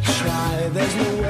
try. There's no way.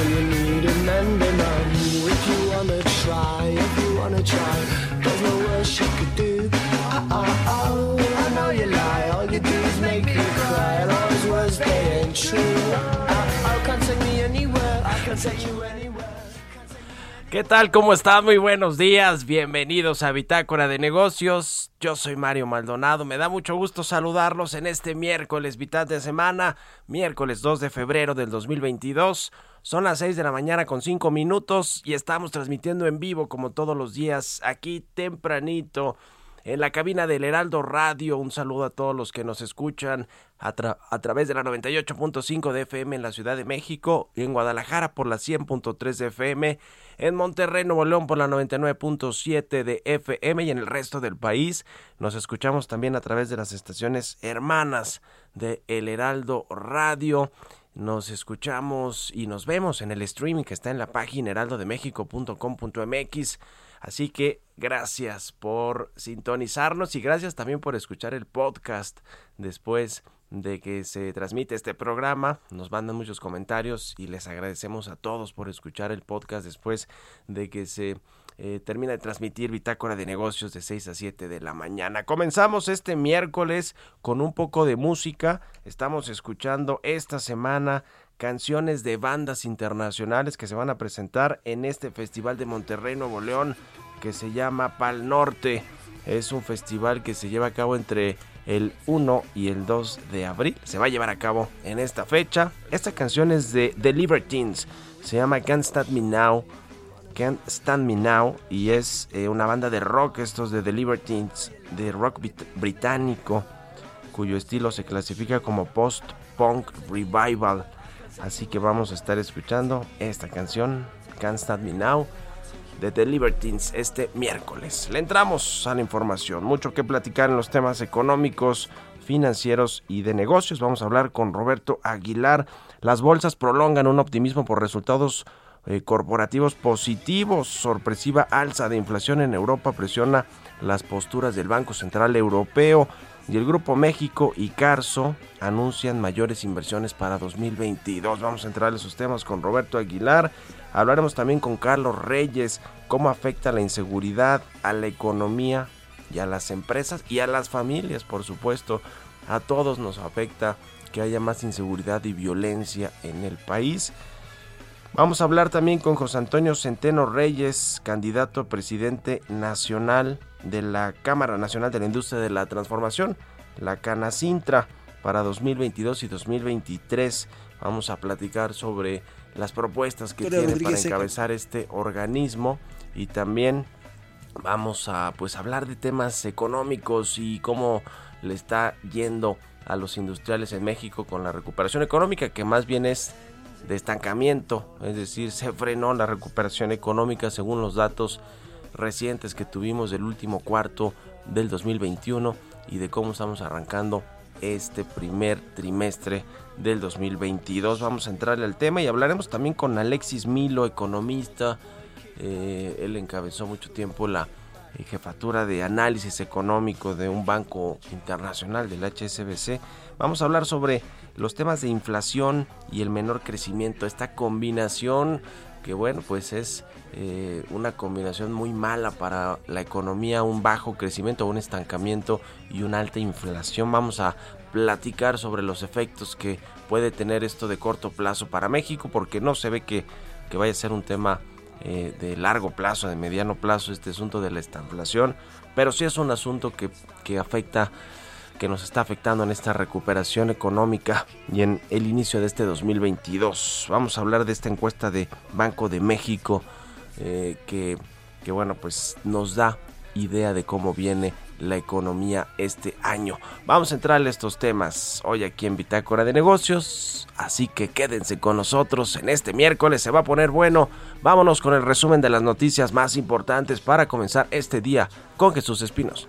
Until you need an ending on you. If you wanna try, if you wanna try, there's no worse you could do. Oh, oh, I know you lie, all you do is make me cry. And all those words, they ain't true. Oh, oh, can't take me anywhere, I can't take you anywhere. ¿Qué tal? ¿Cómo están? Muy buenos días. Bienvenidos a Bitácora de Negocios. Yo soy Mario Maldonado. Me da mucho gusto saludarlos en este miércoles, mitad de semana, miércoles 2 de febrero del 2022. Son las 6 de la mañana con 5 minutos y estamos transmitiendo en vivo como todos los días aquí tempranito en la cabina del Heraldo Radio. Un saludo a todos los que nos escuchan a, a través de la 98.5 de FM en la Ciudad de México y en Guadalajara por la 100.3 de FM, en Monterrey, Nuevo León por la 99.7 de FM y en el resto del país. Nos escuchamos también a través de las estaciones hermanas de El Heraldo Radio. Nos escuchamos y nos vemos en el streaming que está en la página heraldodemexico.com.mx. Así que gracias por sintonizarnos y gracias también por escuchar el podcast después de que se transmite este programa. Nos mandan muchos comentarios y les agradecemos a todos por escuchar el podcast después de que se eh, termina de transmitir Bitácora de Negocios de 6 a 7 de la mañana. Comenzamos este miércoles con un poco de música. Estamos escuchando esta semana canciones de bandas internacionales que se van a presentar en este Festival de Monterrey, Nuevo León, que se llama Pal Norte. Es un festival que se lleva a cabo entre el 1 y el 2 de abril. Se va a llevar a cabo en esta fecha. Esta canción es de The Libertines. Se llama Can't Stop Me Now. Can't Stand Me Now y es eh, una banda de rock, estos de The Libertines, de rock británico, cuyo estilo se clasifica como post-punk revival. Así que vamos a estar escuchando esta canción, Can't Stand Me Now, de The Libertines, este miércoles. Le entramos a la información, mucho que platicar en los temas económicos, financieros y de negocios. Vamos a hablar con Roberto Aguilar. Las bolsas prolongan un optimismo por resultados eh, corporativos positivos. Sorpresiva alza de inflación en Europa presiona las posturas del Banco Central Europeo y el Grupo México y Carso anuncian mayores inversiones para 2022. Vamos a entrar en esos temas con Roberto Aguilar. Hablaremos también con Carlos Reyes, cómo afecta la inseguridad a la economía y a las empresas y a las familias, por supuesto. A todos nos afecta que haya más inseguridad y violencia en el país. Vamos a hablar también con José Antonio Centeno Reyes, candidato a presidente nacional de la Cámara Nacional de la Industria de la Transformación, la Canacintra, para 2022 y 2023. Vamos a platicar sobre las propuestas que tiene para encabezar este organismo y también vamos a pues hablar de temas económicos y cómo le está yendo a los industriales en México con la recuperación económica que más bien es de estancamiento, es decir, se frenó la recuperación económica según los datos recientes que tuvimos del último cuarto del 2021 y de cómo estamos arrancando este primer trimestre del 2022. Vamos a entrarle al tema y hablaremos también con Alexis Milo, economista. Eh, él encabezó mucho tiempo la eh, jefatura de análisis económico de un banco internacional del HSBC. Vamos a hablar sobre los temas de inflación y el menor crecimiento, esta combinación que bueno, pues es eh, una combinación muy mala para la economía, un bajo crecimiento, un estancamiento y una alta inflación. Vamos a platicar sobre los efectos que puede tener esto de corto plazo para México, porque no se ve que, que vaya a ser un tema eh, de largo plazo, de mediano plazo, este asunto de la estanflación, pero sí es un asunto que, que afecta que nos está afectando en esta recuperación económica y en el inicio de este 2022. Vamos a hablar de esta encuesta de Banco de México eh, que, que, bueno, pues nos da idea de cómo viene la economía este año. Vamos a entrar a estos temas hoy aquí en Bitácora de Negocios, así que quédense con nosotros en este miércoles, se va a poner bueno. Vámonos con el resumen de las noticias más importantes para comenzar este día con Jesús Espinos.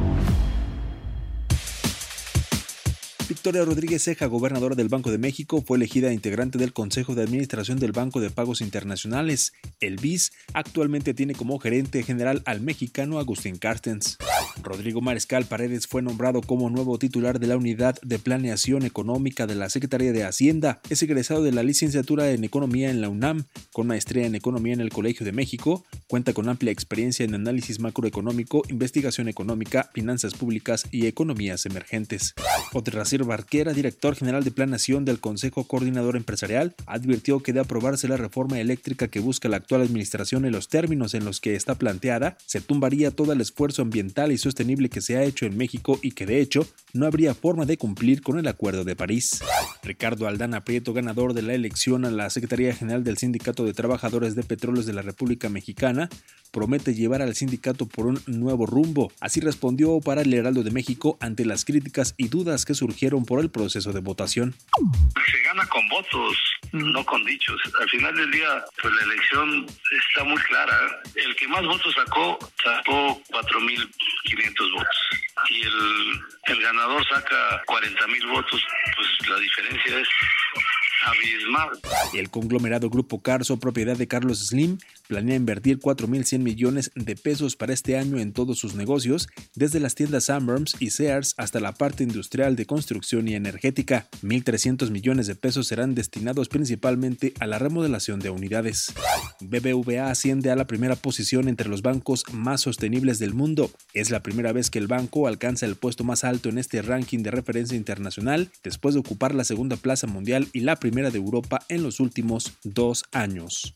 Victoria Rodríguez Ceja, gobernadora del Banco de México, fue elegida integrante del Consejo de Administración del Banco de Pagos Internacionales. El BIS actualmente tiene como gerente general al mexicano Agustín Carstens. Rodrigo Mariscal Paredes fue nombrado como nuevo titular de la Unidad de Planeación Económica de la Secretaría de Hacienda. Es egresado de la licenciatura en Economía en la UNAM, con maestría en Economía en el Colegio de México. Cuenta con amplia experiencia en análisis macroeconómico, investigación económica, finanzas públicas y economías emergentes. Barquera, director general de Planación del Consejo Coordinador Empresarial, advirtió que de aprobarse la reforma eléctrica que busca la actual administración en los términos en los que está planteada, se tumbaría todo el esfuerzo ambiental y sostenible que se ha hecho en México y que de hecho no habría forma de cumplir con el Acuerdo de París. Ricardo Aldana Prieto, ganador de la elección a la Secretaría General del Sindicato de Trabajadores de Petróleos de la República Mexicana, promete llevar al sindicato por un nuevo rumbo. Así respondió para el Heraldo de México ante las críticas y dudas que surgieron por el proceso de votación. Se gana con votos, no con dichos. Al final del día, pues la elección está muy clara. El que más votos sacó, sacó 4.500 votos. Y el, el ganador saca 40.000 votos, pues la diferencia es abismal. El conglomerado Grupo Carso, propiedad de Carlos Slim, planea invertir 4.100 millones de pesos para este año en todos sus negocios, desde las tiendas Amberms y Sears hasta la parte industrial de construcción y energética. 1.300 millones de pesos serán destinados principalmente a la remodelación de unidades. BBVA asciende a la primera posición entre los bancos más sostenibles del mundo. Es la primera vez que el banco alcanza el puesto más alto en este ranking de referencia internacional, después de ocupar la segunda plaza mundial y la primera de Europa en los últimos dos años.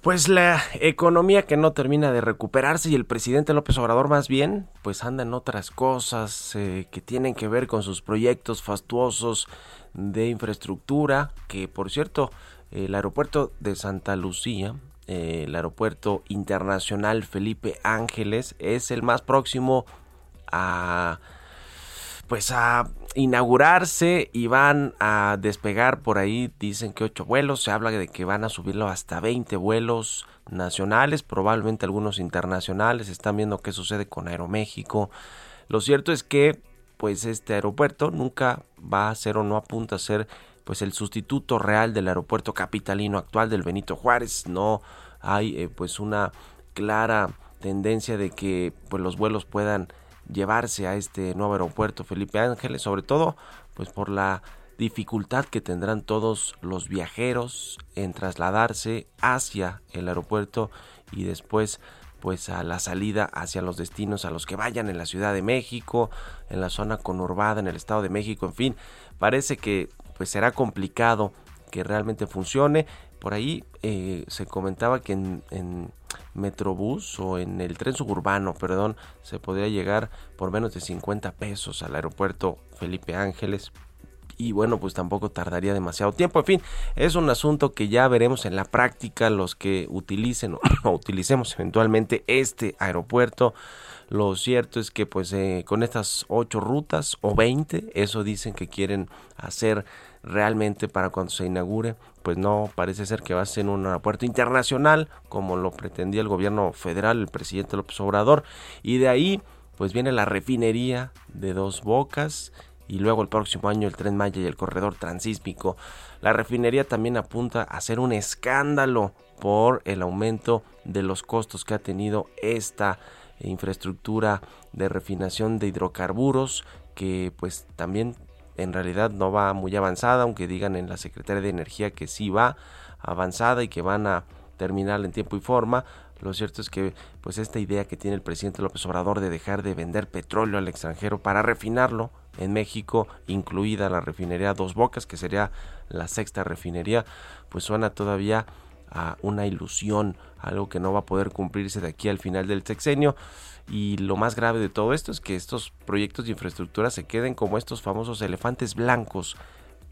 Pues la economía que no termina de recuperarse y el presidente López Obrador más bien, pues anda en otras cosas eh, que tienen que ver con sus proyectos fastuosos de infraestructura, que por cierto, el aeropuerto de Santa Lucía, eh, el aeropuerto internacional Felipe Ángeles, es el más próximo a pues a inaugurarse y van a despegar por ahí, dicen que ocho vuelos, se habla de que van a subirlo hasta 20 vuelos nacionales, probablemente algunos internacionales, están viendo qué sucede con Aeroméxico. Lo cierto es que pues este aeropuerto nunca va a ser o no apunta a ser pues el sustituto real del aeropuerto capitalino actual del Benito Juárez, no hay eh, pues una clara tendencia de que pues los vuelos puedan llevarse a este nuevo aeropuerto Felipe Ángeles, sobre todo pues por la dificultad que tendrán todos los viajeros en trasladarse hacia el aeropuerto y después pues a la salida hacia los destinos a los que vayan en la Ciudad de México, en la zona conurbada, en el Estado de México, en fin, parece que pues será complicado que realmente funcione. Por ahí eh, se comentaba que en, en, Metrobús o en el tren suburbano, perdón, se podría llegar por menos de 50 pesos al aeropuerto Felipe Ángeles. Y bueno, pues tampoco tardaría demasiado tiempo. En fin, es un asunto que ya veremos en la práctica los que utilicen o, utilicemos eventualmente este aeropuerto. Lo cierto es que pues eh, con estas 8 rutas o 20, eso dicen que quieren hacer realmente para cuando se inaugure, pues no parece ser que va a ser un aeropuerto internacional como lo pretendía el gobierno federal, el presidente López Obrador, y de ahí pues viene la refinería de dos bocas y luego el próximo año el tren Maya y el corredor transísmico. La refinería también apunta a ser un escándalo por el aumento de los costos que ha tenido esta infraestructura de refinación de hidrocarburos que pues también en realidad no va muy avanzada, aunque digan en la Secretaría de Energía que sí va avanzada y que van a terminar en tiempo y forma. Lo cierto es que pues esta idea que tiene el presidente López Obrador de dejar de vender petróleo al extranjero para refinarlo en México, incluida la refinería Dos Bocas, que sería la sexta refinería, pues suena todavía a una ilusión, algo que no va a poder cumplirse de aquí al final del sexenio. Y lo más grave de todo esto es que estos proyectos de infraestructura se queden como estos famosos elefantes blancos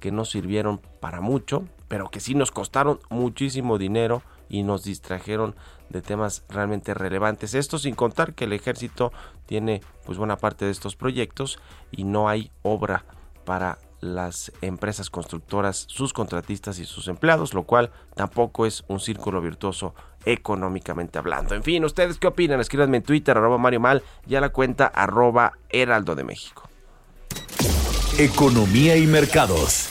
que no sirvieron para mucho, pero que sí nos costaron muchísimo dinero y nos distrajeron de temas realmente relevantes. Esto sin contar que el ejército tiene pues buena parte de estos proyectos y no hay obra para las empresas constructoras, sus contratistas y sus empleados, lo cual tampoco es un círculo virtuoso económicamente hablando. En fin, ¿ustedes qué opinan? Escríbanme en Twitter, arroba Mario Mal, y a la cuenta arroba Heraldo de México. Economía y mercados.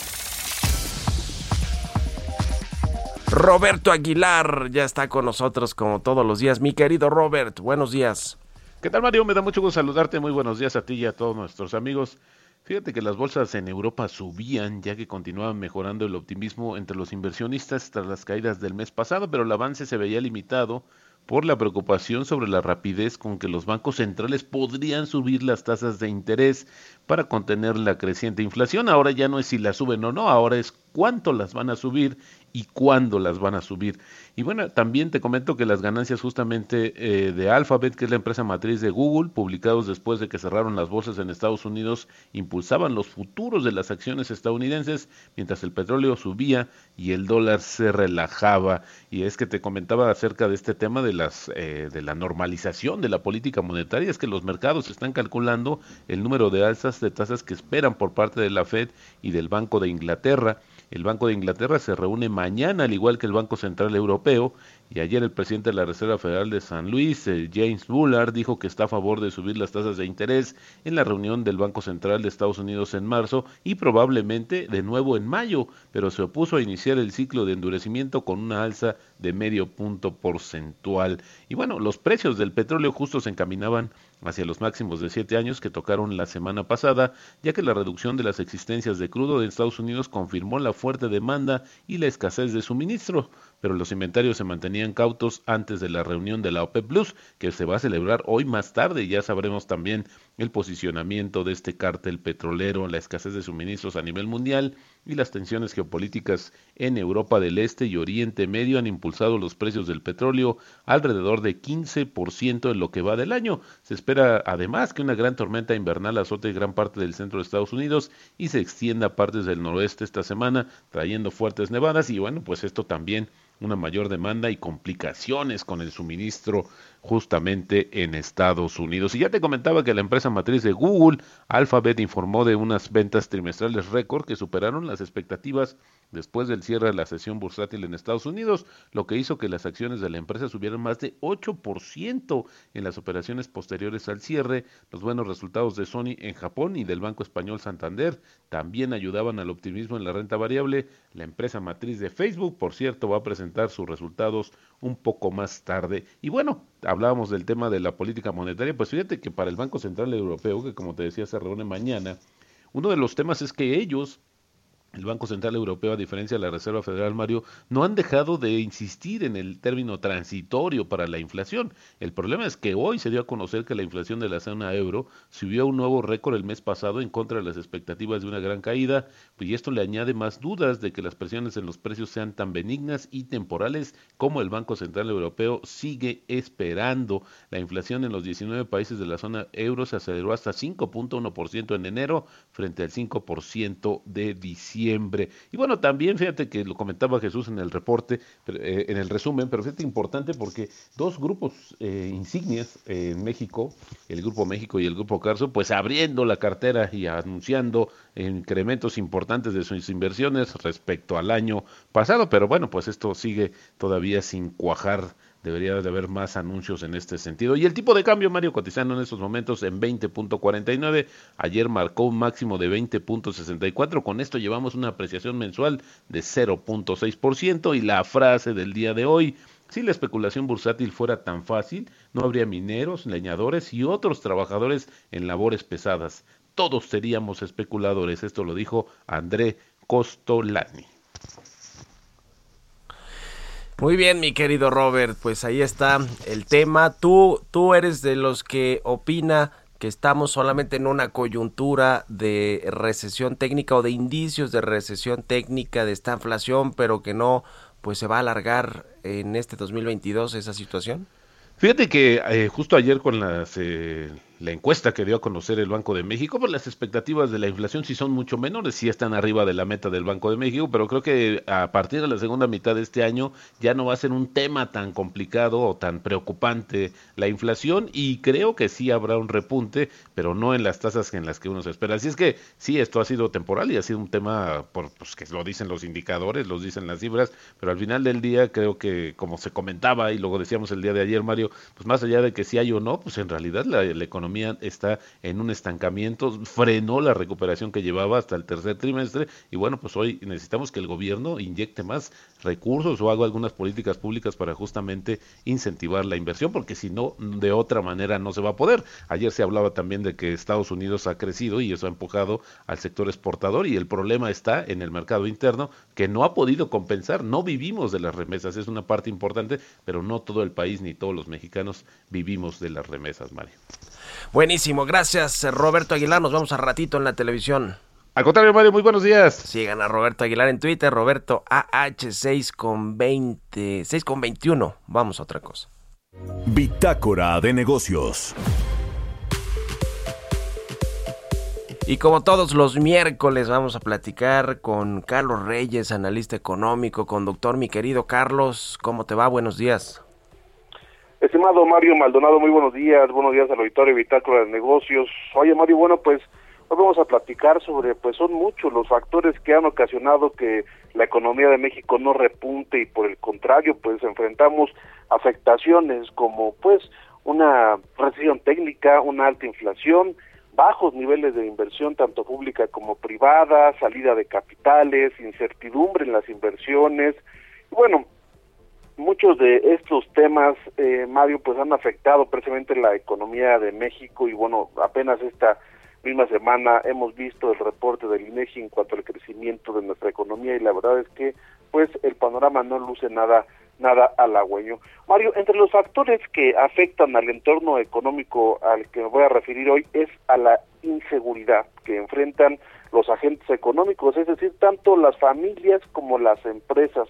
Roberto Aguilar ya está con nosotros como todos los días. Mi querido Robert, buenos días. ¿Qué tal Mario? Me da mucho gusto saludarte. Muy buenos días a ti y a todos nuestros amigos. Fíjate que las bolsas en Europa subían ya que continuaban mejorando el optimismo entre los inversionistas tras las caídas del mes pasado, pero el avance se veía limitado por la preocupación sobre la rapidez con que los bancos centrales podrían subir las tasas de interés para contener la creciente inflación. Ahora ya no es si las suben o no, ahora es cuánto las van a subir y cuándo las van a subir. Y bueno, también te comento que las ganancias justamente eh, de Alphabet, que es la empresa matriz de Google, publicados después de que cerraron las bolsas en Estados Unidos, impulsaban los futuros de las acciones estadounidenses, mientras el petróleo subía y el dólar se relajaba. Y es que te comentaba acerca de este tema de las eh, de la normalización de la política monetaria, es que los mercados están calculando el número de de tasas que esperan por parte de la Fed y del Banco de Inglaterra. El Banco de Inglaterra se reúne mañana, al igual que el Banco Central Europeo, y ayer el presidente de la Reserva Federal de San Luis, eh, James Bullard, dijo que está a favor de subir las tasas de interés en la reunión del Banco Central de Estados Unidos en marzo y probablemente de nuevo en mayo, pero se opuso a iniciar el ciclo de endurecimiento con una alza de medio punto porcentual. Y bueno, los precios del petróleo justo se encaminaban hacia los máximos de siete años que tocaron la semana pasada, ya que la reducción de las existencias de crudo de Estados Unidos confirmó la fuerte demanda y la escasez de suministro, pero los inventarios se mantenían cautos antes de la reunión de la OPEP Plus, que se va a celebrar hoy más tarde, ya sabremos también el posicionamiento de este cártel petrolero, la escasez de suministros a nivel mundial y las tensiones geopolíticas en Europa del Este y Oriente Medio han impulsado los precios del petróleo alrededor de 15% en lo que va del año. Se espera además que una gran tormenta invernal azote gran parte del centro de Estados Unidos y se extienda a partes del noroeste esta semana, trayendo fuertes nevadas y bueno, pues esto también una mayor demanda y complicaciones con el suministro justamente en Estados Unidos. Y ya te comentaba que la empresa matriz de Google, Alphabet, informó de unas ventas trimestrales récord que superaron las expectativas después del cierre de la sesión bursátil en Estados Unidos, lo que hizo que las acciones de la empresa subieran más de 8% en las operaciones posteriores al cierre. Los buenos resultados de Sony en Japón y del Banco Español Santander también ayudaban al optimismo en la renta variable. La empresa matriz de Facebook, por cierto, va a presentar sus resultados un poco más tarde. Y bueno, hablábamos del tema de la política monetaria, pues fíjate que para el Banco Central Europeo, que como te decía se reúne mañana, uno de los temas es que ellos el Banco Central Europeo, a diferencia de la Reserva Federal, Mario, no han dejado de insistir en el término transitorio para la inflación. El problema es que hoy se dio a conocer que la inflación de la zona euro subió a un nuevo récord el mes pasado en contra de las expectativas de una gran caída, y esto le añade más dudas de que las presiones en los precios sean tan benignas y temporales como el Banco Central Europeo sigue esperando. La inflación en los 19 países de la zona euro se aceleró hasta 5.1% en enero frente al 5% de diciembre. Y bueno, también fíjate que lo comentaba Jesús en el reporte, eh, en el resumen, pero fíjate importante porque dos grupos eh, insignias en México, el Grupo México y el Grupo Carso, pues abriendo la cartera y anunciando incrementos importantes de sus inversiones respecto al año pasado, pero bueno, pues esto sigue todavía sin cuajar Debería de haber más anuncios en este sentido. Y el tipo de cambio, Mario, cotizando en estos momentos en 20.49. Ayer marcó un máximo de 20.64. Con esto llevamos una apreciación mensual de 0.6%. Y la frase del día de hoy, si la especulación bursátil fuera tan fácil, no habría mineros, leñadores y otros trabajadores en labores pesadas. Todos seríamos especuladores. Esto lo dijo André Costolani. Muy bien, mi querido Robert, pues ahí está el tema. Tú, tú eres de los que opina que estamos solamente en una coyuntura de recesión técnica o de indicios de recesión técnica de esta inflación, pero que no pues se va a alargar en este 2022 esa situación. Fíjate que eh, justo ayer con las eh, la encuesta que dio a conocer el Banco de México, pues las expectativas de la inflación sí son mucho menores, sí están arriba de la meta del Banco de México, pero creo que a partir de la segunda mitad de este año ya no va a ser un tema tan complicado o tan preocupante la inflación y creo que sí habrá un repunte, pero no en las tasas en las que uno se espera. Así es que sí, esto ha sido temporal y ha sido un tema por, pues, que lo dicen los indicadores, los dicen las cifras, pero al final del día creo que como se comentaba y luego decíamos el día de ayer, Mario, pues más allá de que sí hay o no, pues en realidad la, la economía está en un estancamiento, frenó la recuperación que llevaba hasta el tercer trimestre y bueno, pues hoy necesitamos que el gobierno inyecte más recursos o haga algunas políticas públicas para justamente incentivar la inversión, porque si no, de otra manera no se va a poder. Ayer se hablaba también de que Estados Unidos ha crecido y eso ha empujado al sector exportador y el problema está en el mercado interno que no ha podido compensar, no vivimos de las remesas, es una parte importante, pero no todo el país ni todos los mexicanos vivimos de las remesas, Mario. Buenísimo, gracias Roberto Aguilar, nos vemos a ratito en la televisión. Al contrario, Mario, muy buenos días. Sigan a Roberto Aguilar en Twitter, Roberto AH6 con 20, 6 con 21. Vamos a otra cosa. Bitácora de negocios. Y como todos los miércoles vamos a platicar con Carlos Reyes, analista económico, conductor. Mi querido Carlos, ¿cómo te va? Buenos días. Estimado Mario Maldonado, muy buenos días, buenos días al auditorio Bitácora de Negocios. Oye Mario, bueno, pues hoy vamos a platicar sobre, pues son muchos los factores que han ocasionado que la economía de México no repunte y por el contrario, pues enfrentamos afectaciones como pues una recesión técnica, una alta inflación, bajos niveles de inversión tanto pública como privada, salida de capitales, incertidumbre en las inversiones. Y bueno, muchos de estos temas, eh, Mario, pues han afectado precisamente la economía de México y bueno, apenas esta misma semana hemos visto el reporte del INEGI en cuanto al crecimiento de nuestra economía y la verdad es que pues el panorama no luce nada nada halagüeño. Mario, entre los factores que afectan al entorno económico al que me voy a referir hoy es a la inseguridad que enfrentan los agentes económicos, es decir, tanto las familias como las empresas.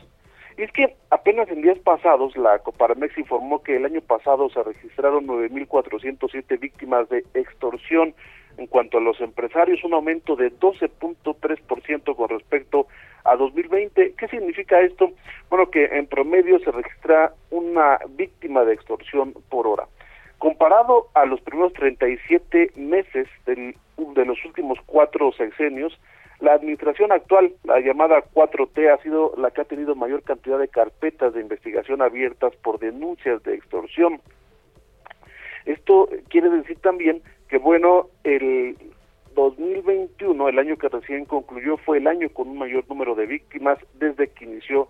Y es que apenas en días pasados la Coparmex informó que el año pasado se registraron 9.407 víctimas de extorsión. En cuanto a los empresarios, un aumento de 12.3% con respecto a 2020. ¿Qué significa esto? Bueno, que en promedio se registra una víctima de extorsión por hora. Comparado a los primeros 37 meses del, de los últimos cuatro sexenios, la administración actual, la llamada 4T, ha sido la que ha tenido mayor cantidad de carpetas de investigación abiertas por denuncias de extorsión. Esto quiere decir también que, bueno, el 2021, el año que recién concluyó, fue el año con un mayor número de víctimas desde que inició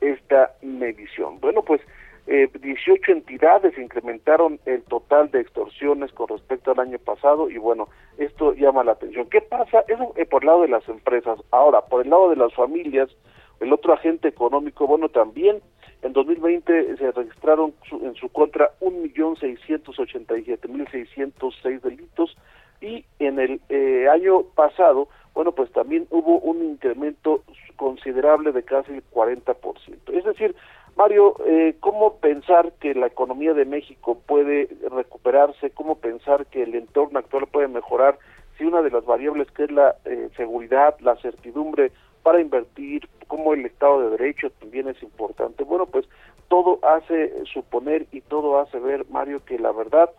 esta medición. Bueno, pues 18 entidades incrementaron el total de extorsiones con respecto al año pasado y bueno, esto llama la atención. ¿Qué pasa? Eso eh, por el lado de las empresas. Ahora, por el lado de las familias, el otro agente económico, bueno, también en 2020 se registraron en su contra 1.687.606 delitos y en el eh, año pasado, bueno, pues también hubo un incremento considerable de casi el 40%. Es decir, Mario, eh, ¿cómo pensar que la economía de México puede recuperarse? ¿Cómo pensar que el entorno actual puede mejorar si una de las variables que es la eh, seguridad, la certidumbre para invertir, como el Estado de Derecho también es importante. Bueno, pues todo hace suponer y todo hace ver, Mario, que la verdad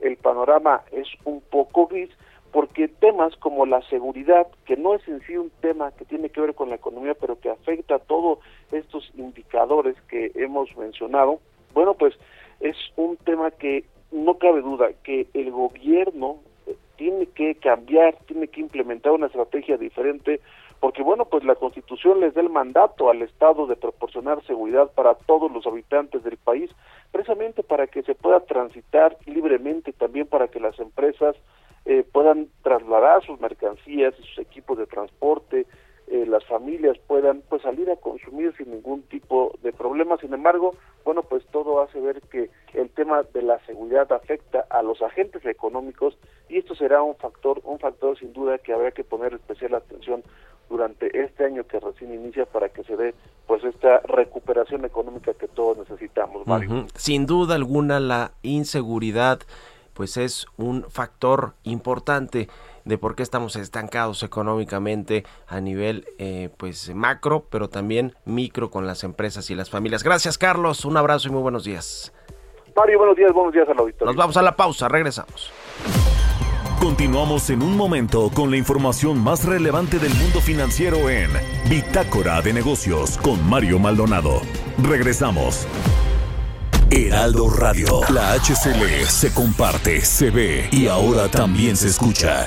el panorama es un poco gris porque temas como la seguridad, que no es en sí un tema que tiene que ver con la economía, pero que afecta a todos estos indicadores que hemos mencionado, bueno, pues es un tema que no cabe duda que el gobierno tiene que cambiar, tiene que implementar una estrategia diferente porque bueno, pues la Constitución les da el mandato al Estado de proporcionar seguridad para todos los habitantes del país, precisamente para que se pueda transitar libremente, también para que las empresas eh, puedan trasladar sus mercancías y sus equipos de transporte, eh, las familias puedan pues salir a consumir sin ningún tipo de problema. Sin embargo, bueno, pues todo hace ver que el tema de la seguridad afecta a los agentes económicos y esto será un factor, un factor sin duda que habrá que poner especial atención durante este año que recién inicia para que se dé pues esta recuperación económica que todos necesitamos, Mario. Sin duda alguna la inseguridad pues es un factor importante de por qué estamos estancados económicamente a nivel eh, pues macro, pero también micro con las empresas y las familias. Gracias Carlos, un abrazo y muy buenos días. Mario, buenos días, buenos días al auditorio. Nos vamos a la pausa, regresamos. Continuamos en un momento con la información más relevante del mundo financiero en Bitácora de Negocios con Mario Maldonado. Regresamos. Heraldo Radio, la HCL se comparte, se ve y ahora también se escucha.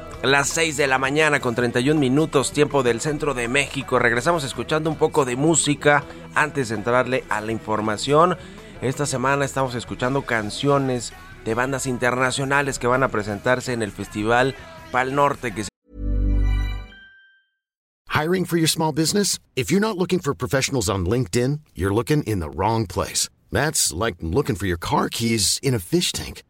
las 6 de la mañana con 31 minutos, tiempo del centro de México. Regresamos escuchando un poco de música antes de entrarle a la información. Esta semana estamos escuchando canciones de bandas internacionales que van a presentarse en el Festival Pal Norte que Hiring for your small business? If you're not looking for professionals on LinkedIn, you're looking in the wrong place. That's like looking for your car keys in a fish tank.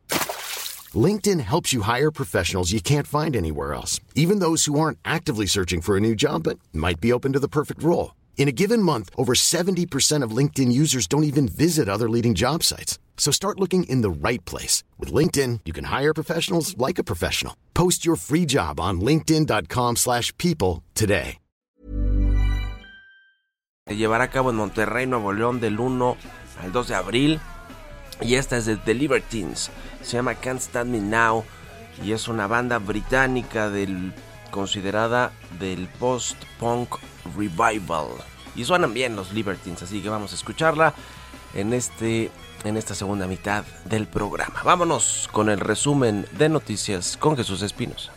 LinkedIn helps you hire professionals you can't find anywhere else, even those who aren't actively searching for a new job but might be open to the perfect role. In a given month, over 70% of LinkedIn users don't even visit other leading job sites. So start looking in the right place. With LinkedIn, you can hire professionals like a professional. Post your free job on linkedin.com slash people today. Se llevará a cabo en Monterrey, Nuevo León, del 1 al 2 de abril. Y esta es de The Libertines. Se llama Can't Stand Me Now. Y es una banda británica del considerada del post-punk revival. Y suenan bien los Libertines, así que vamos a escucharla en, este, en esta segunda mitad del programa. Vámonos con el resumen de noticias con Jesús Espinosa.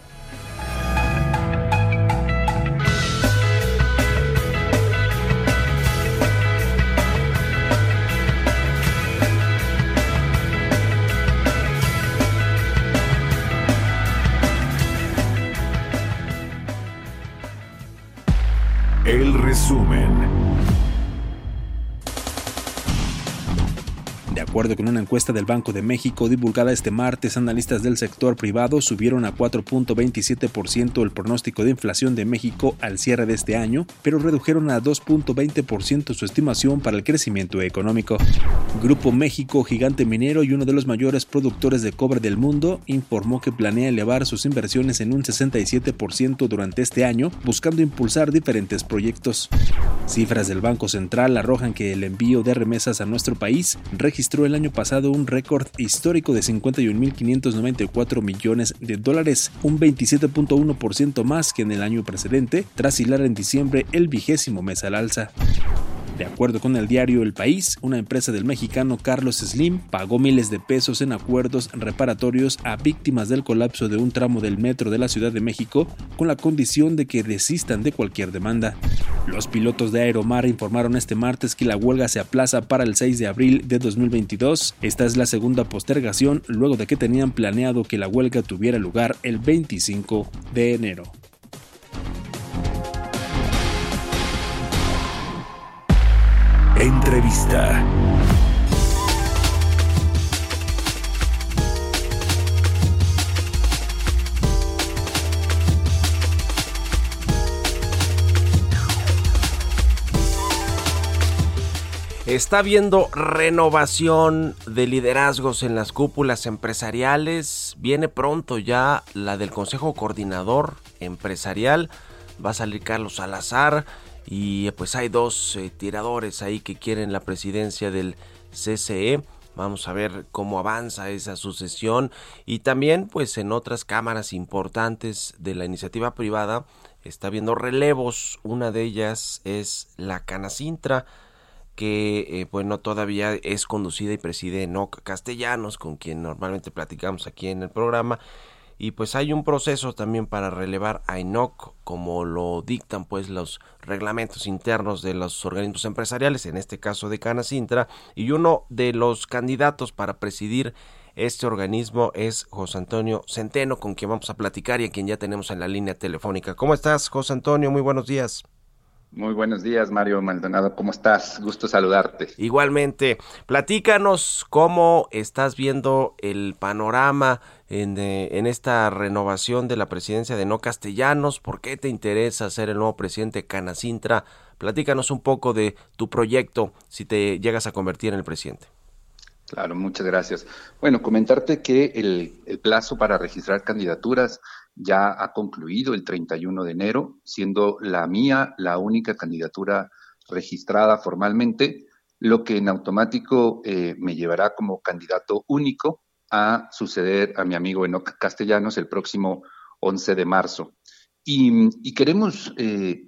Acuerdo con una encuesta del Banco de México divulgada este martes, analistas del sector privado subieron a 4.27% el pronóstico de inflación de México al cierre de este año, pero redujeron a 2.20% su estimación para el crecimiento económico. Grupo México, gigante minero y uno de los mayores productores de cobre del mundo, informó que planea elevar sus inversiones en un 67% durante este año, buscando impulsar diferentes proyectos. Cifras del Banco Central arrojan que el envío de remesas a nuestro país registró el año pasado un récord histórico de 51.594 millones de dólares, un 27.1% más que en el año precedente, tras hilar en diciembre el vigésimo mes al alza. De acuerdo con el diario El País, una empresa del mexicano Carlos Slim pagó miles de pesos en acuerdos reparatorios a víctimas del colapso de un tramo del metro de la Ciudad de México con la condición de que desistan de cualquier demanda. Los pilotos de Aeromar informaron este martes que la huelga se aplaza para el 6 de abril de 2022. Esta es la segunda postergación luego de que tenían planeado que la huelga tuviera lugar el 25 de enero. Entrevista. Está habiendo renovación de liderazgos en las cúpulas empresariales. Viene pronto ya la del Consejo Coordinador Empresarial. Va a salir Carlos Salazar y pues hay dos eh, tiradores ahí que quieren la presidencia del CCE. Vamos a ver cómo avanza esa sucesión y también pues en otras cámaras importantes de la iniciativa privada está habiendo relevos. Una de ellas es la Canacintra que eh, bueno todavía es conducida y preside Enoc Castellanos con quien normalmente platicamos aquí en el programa y pues hay un proceso también para relevar a Enoc como lo dictan pues los reglamentos internos de los organismos empresariales, en este caso de Canacintra, y uno de los candidatos para presidir este organismo es José Antonio Centeno, con quien vamos a platicar y a quien ya tenemos en la línea telefónica. ¿Cómo estás, José Antonio? Muy buenos días. Muy buenos días, Mario Maldonado. ¿Cómo estás? Gusto saludarte. Igualmente, platícanos cómo estás viendo el panorama en, eh, en, esta renovación de la presidencia de No Castellanos. ¿Por qué te interesa ser el nuevo presidente Canacintra? Platícanos un poco de tu proyecto si te llegas a convertir en el presidente. Claro, muchas gracias. Bueno, comentarte que el, el plazo para registrar candidaturas ya ha concluido el 31 de enero, siendo la mía la única candidatura registrada formalmente, lo que en automático eh, me llevará como candidato único a suceder a mi amigo Enoc Castellanos el próximo 11 de marzo. Y, queremos eh,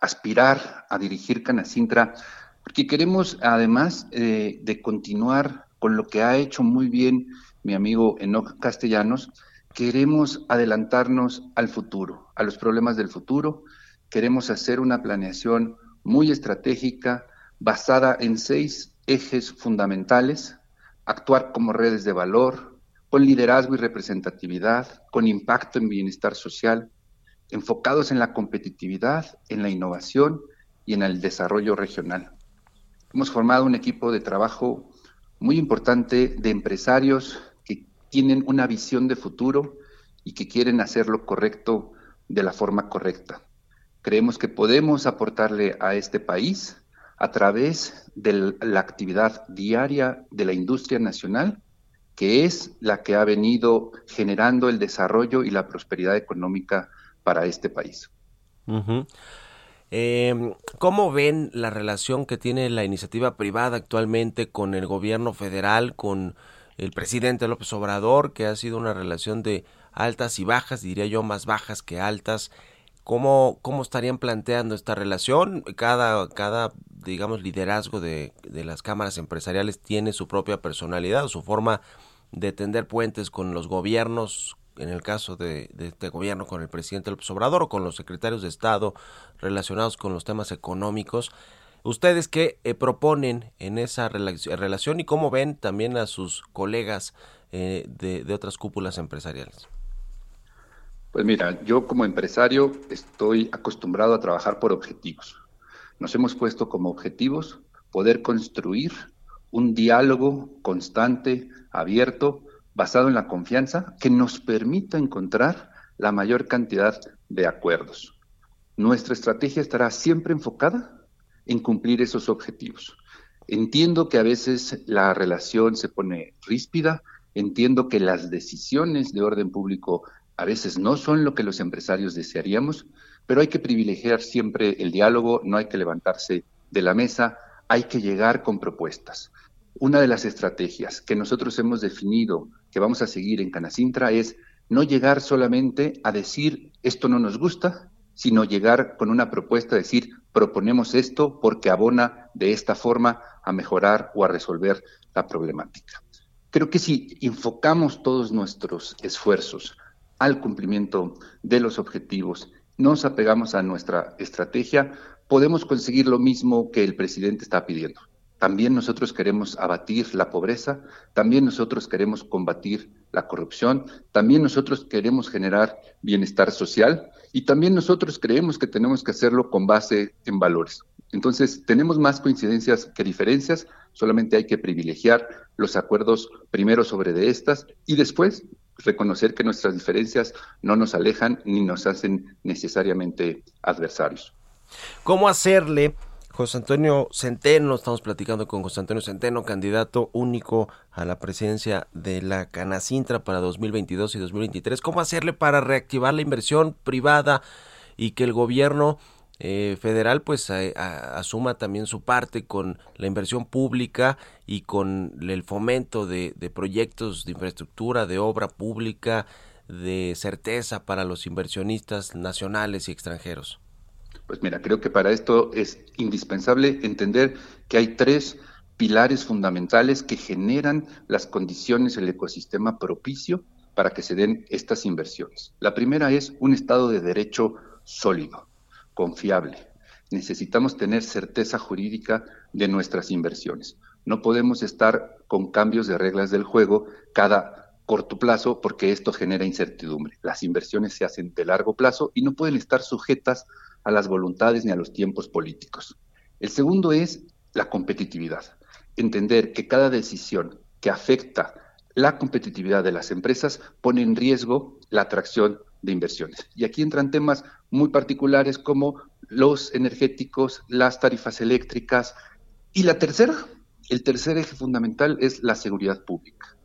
aspirar a dirigir Canacintra porque queremos, además eh, de continuar con lo que ha hecho muy bien mi amigo Enoc Castellanos, queremos adelantarnos al futuro, a los problemas del futuro, queremos hacer una planeación muy estratégica basada en seis ejes fundamentales, actuar como redes de valor, con liderazgo y representatividad, con impacto en bienestar social, enfocados en la competitividad, en la innovación y en el desarrollo regional. Hemos formado un equipo de trabajo muy importante de empresarios tienen una visión de futuro y que quieren hacer lo correcto de la forma correcta. Creemos que podemos aportarle a este país a través de la actividad diaria de la industria nacional, que es la que ha venido generando el desarrollo y la prosperidad económica para este país. Em, ¿Cómo ven la relación que tiene la iniciativa privada actualmente con el gobierno federal, con el presidente López Obrador, que ha sido una relación de altas y bajas, diría yo más bajas que altas. ¿Cómo, cómo estarían planteando esta relación? Cada, cada digamos, liderazgo de, de las cámaras empresariales tiene su propia personalidad, su forma de tender puentes con los gobiernos, en el caso de, este gobierno con el presidente López Obrador o con los secretarios de Estado relacionados con los temas económicos. ¿Ustedes qué eh, proponen en esa relación y cómo ven también a sus colegas eh, de, de otras cúpulas empresariales? Pues mira, yo como empresario estoy acostumbrado a trabajar por objetivos. Nos hemos puesto como objetivos poder construir un diálogo constante, abierto, basado en la confianza, que nos permita encontrar la mayor cantidad de acuerdos. Nuestra estrategia estará siempre enfocada en cumplir esos objetivos. Entiendo que a veces la relación se pone ríspida, entiendo que las decisiones de orden público a veces no son lo que los empresarios desearíamos, pero hay que privilegiar siempre el diálogo, no hay que levantarse de la mesa, hay que llegar con propuestas. Una de las estrategias que nosotros hemos definido que vamos a seguir en Canacintra es no llegar solamente a decir esto no nos gusta, sino llegar con una propuesta, decir proponemos esto porque abona de esta forma a mejorar o a resolver la problemática. Creo que si enfocamos todos nuestros esfuerzos al cumplimiento de los objetivos, nos apegamos a nuestra estrategia, podemos conseguir lo mismo que el presidente está pidiendo. También nosotros queremos abatir la pobreza, también nosotros queremos combatir la corrupción, también nosotros queremos generar bienestar social y también nosotros creemos que tenemos que hacerlo con base en valores. Entonces, tenemos más coincidencias que diferencias, solamente hay que privilegiar los acuerdos primero sobre de estas y después reconocer que nuestras diferencias no nos alejan ni nos hacen necesariamente adversarios. ¿Cómo hacerle José Antonio Centeno, estamos platicando con José Antonio Centeno, candidato único a la presidencia de la Canacintra para 2022 y 2023. ¿Cómo hacerle para reactivar la inversión privada y que el gobierno eh, federal pues asuma también su parte con la inversión pública y con el fomento de proyectos de infraestructura, de obra pública, de certeza para los inversionistas nacionales y extranjeros? Pues mira, creo que para esto es indispensable entender que hay tres pilares fundamentales que generan las condiciones, el ecosistema propicio para que se den estas inversiones. La primera es un Estado de Derecho sólido, confiable. Necesitamos tener certeza jurídica de nuestras inversiones. No podemos estar con cambios de reglas del juego cada corto plazo porque esto genera incertidumbre. Las inversiones se hacen de largo plazo y no pueden estar sujetas a las voluntades ni a los tiempos políticos. El segundo es la competitividad. Entender que cada decisión que afecta la competitividad de las empresas pone en riesgo la atracción de inversiones. Y aquí entran temas muy particulares como los energéticos, las tarifas eléctricas. Y la tercera, el tercer eje fundamental es la seguridad pública.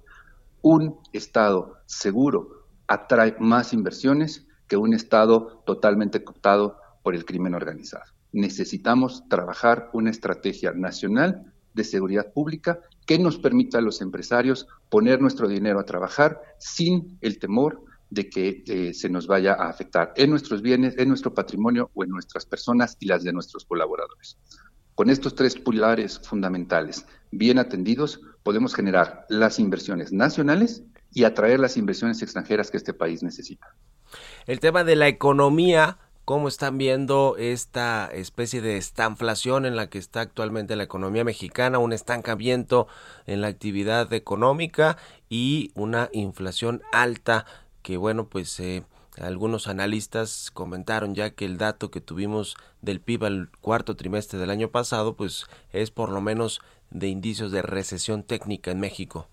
Un Estado seguro atrae más inversiones que un Estado totalmente cooptado por el crimen organizado. Necesitamos trabajar una estrategia nacional de seguridad pública que nos permita a los empresarios poner nuestro dinero a trabajar sin el temor de que eh, se nos vaya a afectar en nuestros bienes, en nuestro patrimonio o en nuestras personas y las de nuestros colaboradores. Con estos tres pilares fundamentales bien atendidos, podemos generar las inversiones nacionales y atraer las inversiones extranjeras que este país necesita. El tema de la economía cómo están viendo esta especie de estanflación en la que está actualmente la economía mexicana, un estancamiento en la actividad económica y una inflación alta que bueno pues eh, algunos analistas comentaron ya que el dato que tuvimos del PIB al cuarto trimestre del año pasado pues es por lo menos de indicios de recesión técnica en México.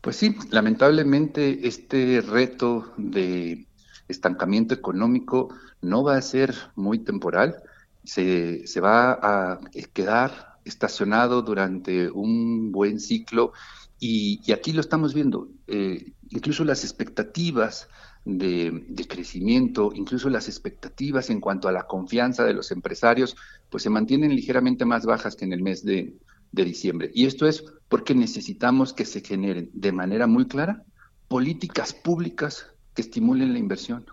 Pues sí, lamentablemente este reto de estancamiento económico no va a ser muy temporal, se, se va a quedar estacionado durante un buen ciclo y, aquí lo estamos viendo. Eh, incluso las expectativas de, crecimiento, incluso las expectativas en cuanto a la confianza de los empresarios, pues se mantienen ligeramente más bajas que en el mes de, de diciembre. Y esto es porque necesitamos que se generen de manera muy clara políticas públicas que estimulen la inversión.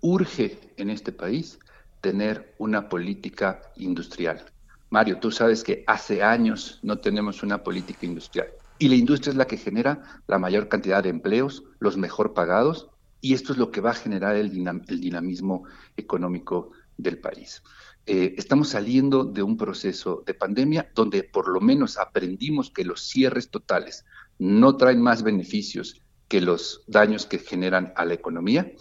Urge en este país tener una política industrial. Mario, tú sabes que hace años no tenemos una política industrial y la industria es la que genera la mayor cantidad de empleos, los mejor pagados y esto es lo que va a generar el, dinamismo económico del país. Eh, estamos saliendo de un proceso de pandemia donde por lo menos aprendimos que los cierres totales no traen más beneficios que los daños que generan a la economía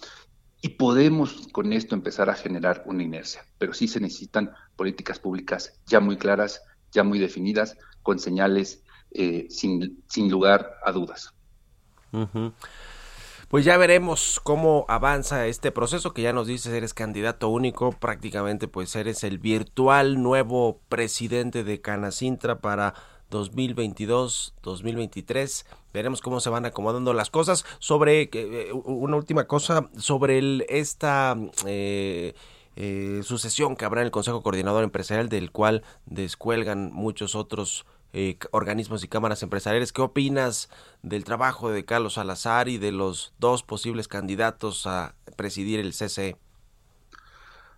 y podemos con esto empezar a generar una inercia, pero sí se necesitan políticas públicas ya muy claras, ya muy definidas, con señales eh, sin, sin, lugar a dudas. Pues ya veremos cómo avanza este proceso que ya nos dices eres candidato único, prácticamente pues eres el virtual nuevo presidente de Canacintra para 2022-2023. Veremos cómo se van acomodando las cosas. Sobre eh, una última cosa, sobre esta eh, eh, sucesión que habrá en el Consejo Coordinador Empresarial, del cual descuelgan muchos otros eh, organismos y cámaras empresariales. ¿Qué opinas del trabajo de Carlos Salazar y de los dos posibles candidatos a presidir el CCE?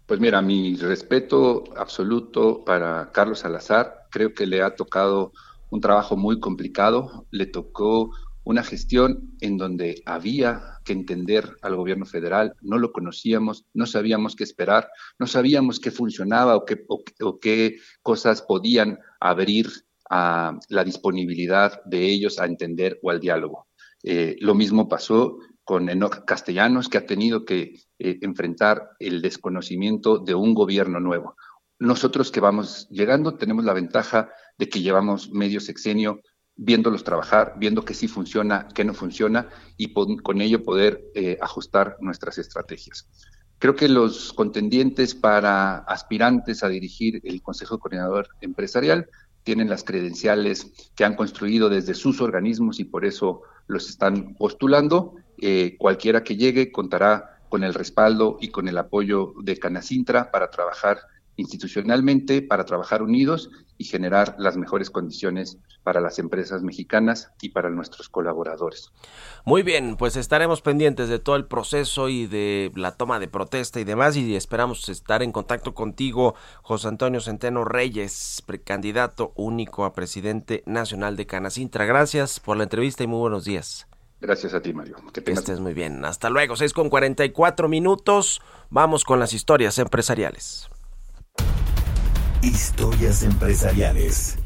Pues mira, mi respeto absoluto para Carlos Salazar. Creo que le ha tocado un trabajo muy complicado. Le tocó una gestión en donde había que entender al gobierno federal, no lo conocíamos, no sabíamos qué esperar, no sabíamos qué funcionaba o qué, o qué cosas podían abrir a la disponibilidad de ellos a entender o al diálogo. Eh, lo mismo pasó con Enoch Castellanos, que ha tenido que eh, enfrentar el desconocimiento de un gobierno nuevo. Nosotros que vamos llegando tenemos la ventaja de que llevamos medio sexenio viéndolos trabajar, viendo que sí funciona, que no funciona y con ello poder eh, ajustar nuestras estrategias. Creo que los contendientes para aspirantes a dirigir el Consejo Coordinador Empresarial tienen las credenciales que han construido desde sus organismos y por eso los están postulando. Eh, cualquiera que llegue contará con el respaldo y con el apoyo de Canacintra para trabajar institucionalmente, para trabajar unidos y generar las mejores condiciones para las empresas mexicanas y para nuestros colaboradores. Muy bien, pues estaremos pendientes de todo el proceso y de la toma de protesta y demás y esperamos estar en contacto contigo, José Antonio Centeno Reyes, precandidato único a presidente nacional de Canacintra. Gracias por la entrevista y muy buenos días. Gracias a ti, Mario. Que, que estés muy bien. Hasta luego, 6 con 44 minutos. Vamos con las historias empresariales. Historias empresariales.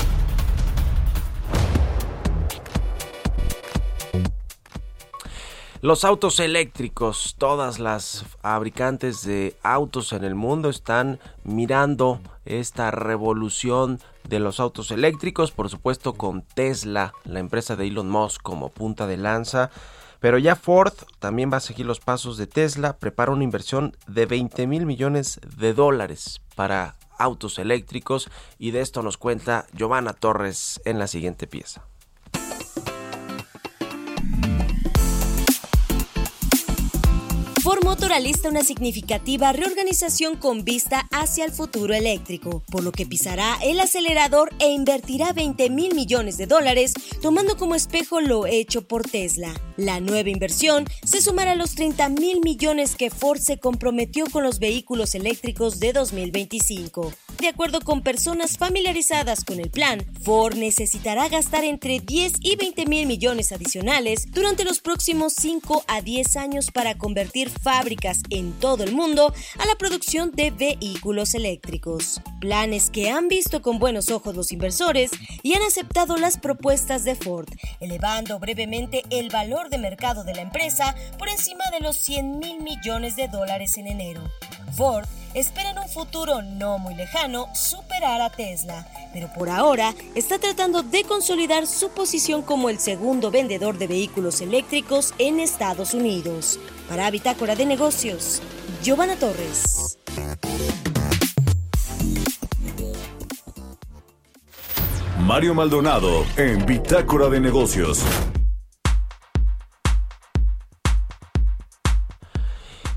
Los autos eléctricos, todas las fabricantes de autos en el mundo están mirando esta revolución de los autos eléctricos, por supuesto con Tesla, la empresa de Elon Musk como punta de lanza. Pero ya Ford también va a seguir los pasos de Tesla, prepara una inversión de 20 mil millones de dólares para autos eléctricos y de esto nos cuenta Giovanna Torres en la siguiente pieza. Ford Motor alista una significativa reorganización con vista hacia el futuro eléctrico, por lo que pisará el acelerador e invertirá 20 mil millones de dólares, tomando como espejo lo hecho por Tesla. La nueva inversión se sumará a los 30 mil millones que Ford se comprometió con los vehículos eléctricos de 2025. De acuerdo con personas familiarizadas con el plan, Ford necesitará gastar entre 10 y 20 mil millones adicionales durante los próximos 5 a 10 años para convertir fábricas en todo el mundo a la producción de vehículos eléctricos. Planes que han visto con buenos ojos los inversores y han aceptado las propuestas de Ford, elevando brevemente el valor de mercado de la empresa por encima de los 100 mil millones de dólares en enero. Ford espera en un futuro no muy lejano superar a Tesla, pero por ahora está tratando de consolidar su posición como el segundo vendedor de vehículos eléctricos en Estados Unidos. Para Bitácora de Negocios, Giovanna Torres. Mario Maldonado en Bitácora de Negocios.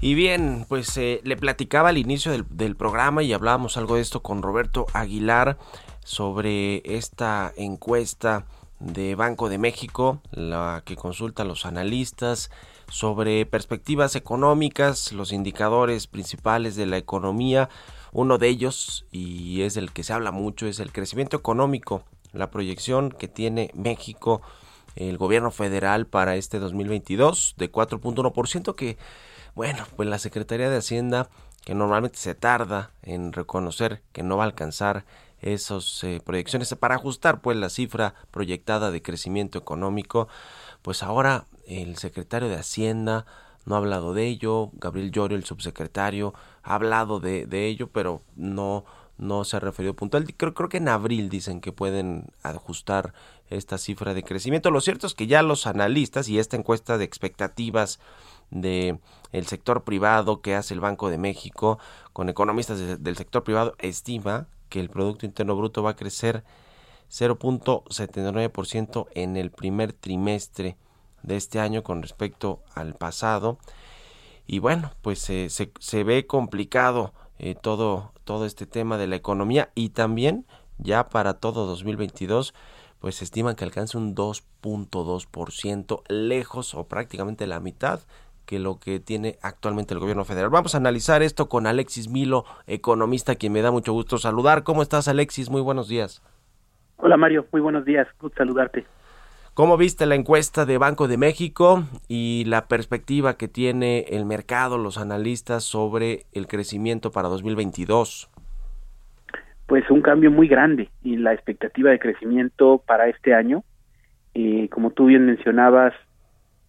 Y bien, pues eh, le platicaba al inicio del, del, programa y hablábamos algo de esto con Roberto Aguilar sobre esta encuesta de Banco de México, la que consulta a los analistas sobre perspectivas económicas, los indicadores principales de la economía. Uno de ellos, y es el que se habla mucho, es el crecimiento económico, la proyección que tiene México, el gobierno federal para este 2022 de 4.1%, que, bueno, pues la Secretaría de Hacienda, que normalmente se tarda en reconocer que no va a alcanzar esas eh, proyecciones para ajustar pues la cifra proyectada de crecimiento económico, pues ahora el secretario de Hacienda no ha hablado de ello, Gabriel Llorio, el subsecretario, ha hablado de, ello, pero no, no se ha referido puntual. Creo, creo que en abril dicen que pueden ajustar esta cifra de crecimiento. Lo cierto es que ya los analistas y esta encuesta de expectativas de el sector privado que hace el Banco de México con economistas del sector privado estima que el Producto Interno Bruto va a crecer 0.79% en el primer trimestre de este año con respecto al pasado. Y bueno, pues se, se ve complicado eh, todo, todo este tema de la economía y también ya para todo 2022 pues estiman que alcance un 2.2% lejos o prácticamente la mitad que lo que tiene actualmente el gobierno federal. Vamos a analizar esto con Alexis Milo, economista, quien me da mucho gusto saludar. ¿Cómo estás, Alexis? Muy buenos días. Hola, Mario. Muy buenos días. Gusto saludarte. ¿Cómo viste la encuesta de Banco de México y la perspectiva que tiene el mercado, los analistas sobre el crecimiento para 2022? Pues un cambio muy grande y la expectativa de crecimiento para este año. Eh, como tú bien mencionabas,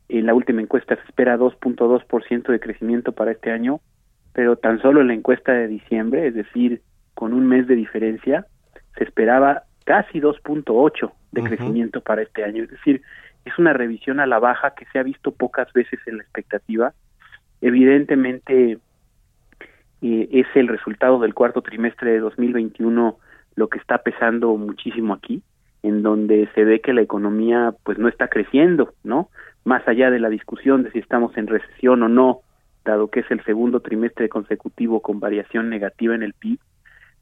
en la última encuesta se espera 2.2% de crecimiento para este año, pero tan solo en la encuesta de diciembre, es decir, con un mes de diferencia, se esperaba casi 2.8 de crecimiento para este año. Es decir, es una revisión a la baja que se ha visto pocas veces en la expectativa. Evidentemente eh, es el resultado del cuarto trimestre de 2021 lo que está pesando muchísimo aquí, en donde se ve que la economía pues no está creciendo, ¿no? más allá de la discusión de si estamos en recesión o no, dado que es el segundo trimestre consecutivo con variación negativa en el PIB,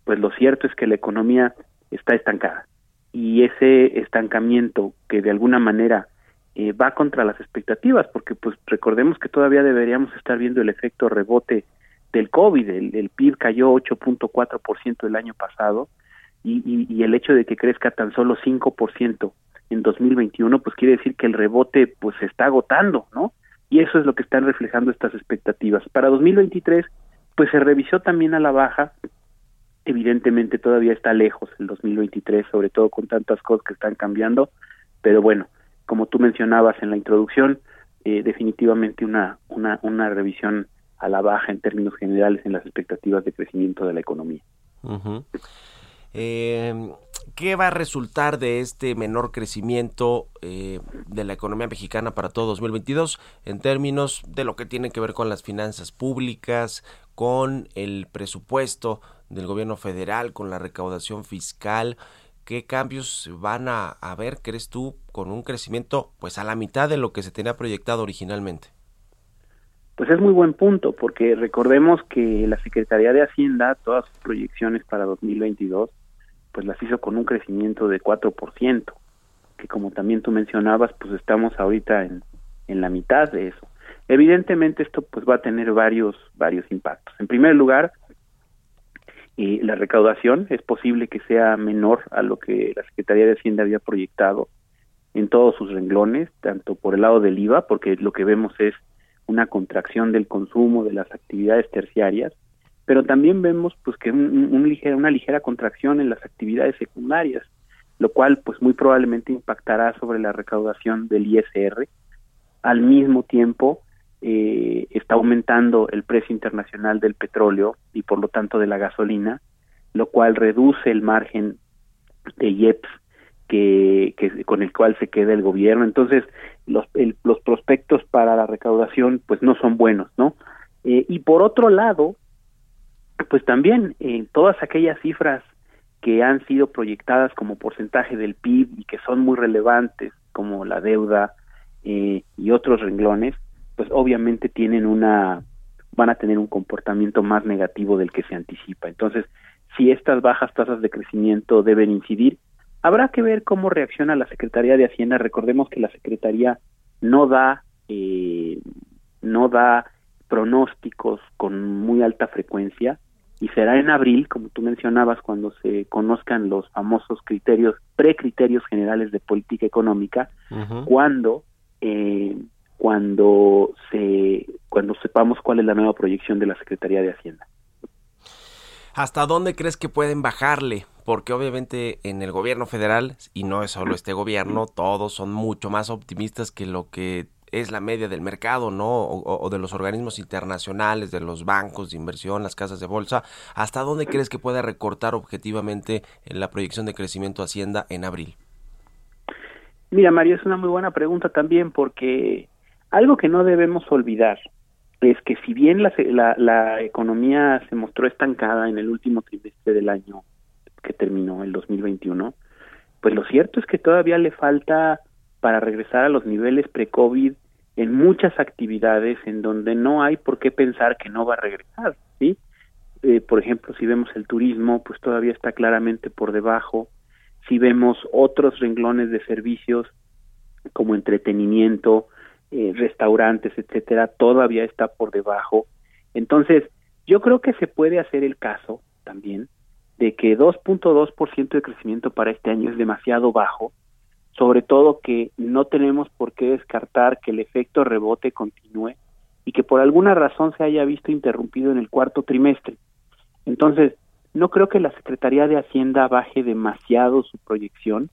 pues lo cierto es que la economía está estancada. Y ese estancamiento que de alguna manera eh, va contra las expectativas, porque pues recordemos que todavía deberíamos estar viendo el efecto rebote del COVID, el, PIB cayó 8.4% el año pasado y, el hecho de que crezca tan solo 5% en 2021, pues quiere decir que el rebote pues se está agotando, ¿no? Y eso es lo que están reflejando estas expectativas. Para 2023, pues se revisó también a la baja, evidentemente todavía está lejos el 2023, sobre todo con tantas cosas que están cambiando, pero bueno, como tú mencionabas en la introducción, eh, definitivamente una, una, una revisión a la baja en términos generales en las expectativas de crecimiento de la economía. eh, ¿Qué va a resultar de este menor crecimiento eh, de la economía mexicana para todo 2022 en términos de lo que tiene que ver con las finanzas públicas, con el presupuesto del gobierno federal, con la recaudación fiscal? ¿Qué cambios van a haber, crees tú, con un crecimiento pues a la mitad de lo que se tenía proyectado originalmente? Pues es muy buen punto, porque recordemos que la Secretaría de Hacienda, todas sus proyecciones para 2022, pues las hizo con un crecimiento de 4%, que como también tú mencionabas, pues estamos ahorita en, en la mitad de eso. Evidentemente esto pues va a tener varios varios impactos. En primer lugar, eh, la recaudación es posible que sea menor a lo que la Secretaría de Hacienda había proyectado en todos sus renglones, tanto por el lado del IVA, porque lo que vemos es una contracción del consumo de las actividades terciarias, pero también vemos pues que un, una ligera contracción en las actividades secundarias, lo cual pues muy probablemente impactará sobre la recaudación del ISR. Al mismo tiempo eh, está aumentando el precio internacional del petróleo y por lo tanto de la gasolina, lo cual reduce el margen de IEPS que, que con el cual se queda el gobierno. Entonces los, el, los prospectos para la recaudación pues no son buenos, ¿no? Eh, y por otro lado, pues también eh, todas aquellas cifras que han sido proyectadas como porcentaje del PIB y que son muy relevantes, como la deuda eh, y otros renglones, pues obviamente tienen una van a tener un comportamiento más negativo del que se anticipa. Entonces, si estas bajas tasas de crecimiento deben incidir, habrá que ver cómo reacciona la Secretaría de Hacienda. Recordemos que la Secretaría no da eh, no da pronósticos con muy alta frecuencia y será en abril, como tú mencionabas, cuando se conozcan los famosos criterios, precriterios generales de política económica, cuando eh, cuando se cuando sepamos cuál es la nueva proyección de la Secretaría de Hacienda. ¿Hasta dónde crees que pueden bajarle? Porque obviamente en el gobierno federal, y no es solo este gobierno, todos son mucho más optimistas que lo que es la media del mercado, ¿no? O, de los organismos internacionales, de los bancos de inversión, las casas de bolsa. ¿Hasta dónde crees que puede recortar objetivamente en la proyección de crecimiento Hacienda en abril? Mira, Mario, es una muy buena pregunta también porque algo que no debemos olvidar es que si bien la, economía se mostró estancada en el último trimestre del año que terminó, el 2021, pues lo cierto es que todavía le falta para regresar a los niveles pre-COVID en muchas actividades en donde no hay por qué pensar que no va a regresar, ¿sí? Eh, por ejemplo, si vemos el turismo, pues todavía está claramente por debajo. Si vemos otros renglones de servicios como entretenimiento, eh, restaurantes, etcétera, todavía está por debajo. Entonces, yo creo que se puede hacer el caso también de que 2.2% de crecimiento para este año es demasiado bajo, sobre todo que no tenemos por qué descartar que el efecto rebote continúe y que por alguna razón se haya visto interrumpido en el cuarto trimestre. Entonces, no creo que la Secretaría de Hacienda baje demasiado su proyección.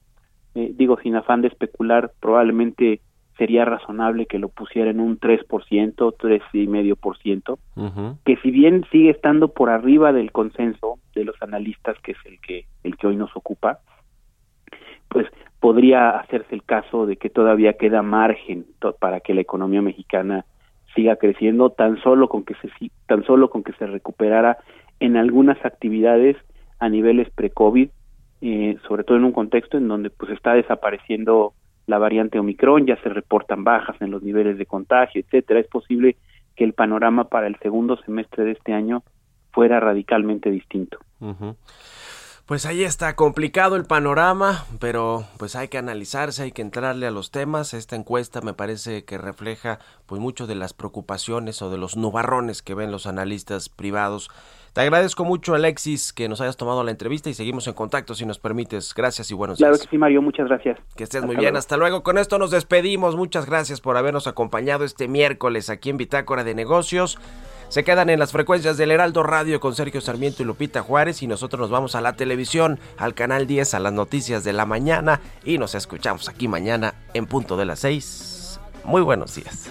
Eh, digo, sin afán de especular, probablemente sería razonable que lo pusiera en un 3%, 3,5%, uh que si bien sigue estando por arriba del consenso de los analistas, que es el que, el que hoy nos ocupa, pues podría hacerse el caso de que todavía queda margen para que la economía mexicana siga creciendo tan solo con que se tan solo con que se recuperara en algunas actividades a niveles pre-COVID, eh, sobre todo en un contexto en donde pues está desapareciendo la variante Omicron, ya se reportan bajas en los niveles de contagio, etcétera. Es posible que el panorama para el segundo semestre de este año fuera radicalmente distinto. Pues ahí está, complicado el panorama, pero pues hay que analizarse, hay que entrarle a los temas. Esta encuesta me parece que refleja pues mucho de las preocupaciones o de los nubarrones que ven los analistas privados te agradezco mucho, Alexis, que nos hayas tomado la entrevista y seguimos en contacto si nos permites. Gracias y buenos días. Claro que sí, Mario, muchas gracias. Que estés muy bien, hasta luego. Con esto nos despedimos. Muchas gracias por habernos acompañado este miércoles aquí en Bitácora de Negocios. Se quedan en las frecuencias del Heraldo Radio con Sergio Sarmiento y Lupita Juárez y nosotros nos vamos a la televisión, al canal 10, a las noticias de la mañana y nos escuchamos aquí mañana en punto de las 6. Muy buenos días.